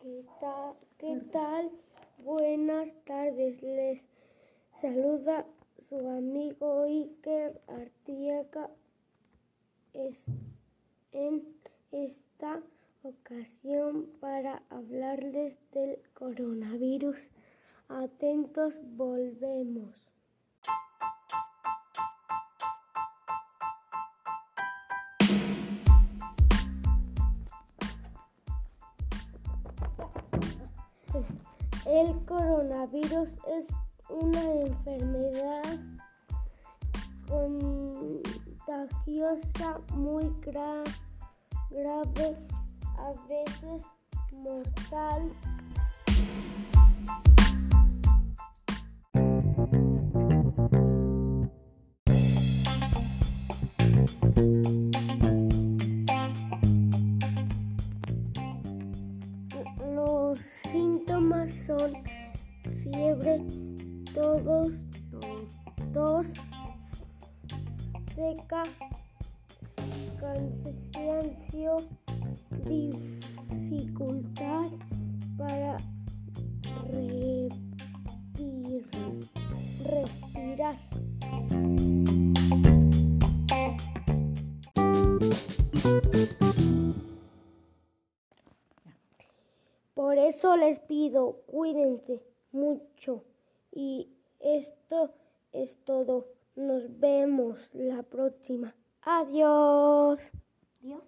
¿Qué tal? ¿Qué tal? Buenas tardes. Les saluda su amigo Iker Artiega. en esta ocasión para hablarles del coronavirus. Atentos, volvemos. El coronavirus es una enfermedad contagiosa muy grave, a veces mortal. Son fiebre, todos, tos, seca, cansancio, dificultad para respirar. Por eso les pido, cuídense mucho. Y esto es todo. Nos vemos la próxima. Adiós. Adiós.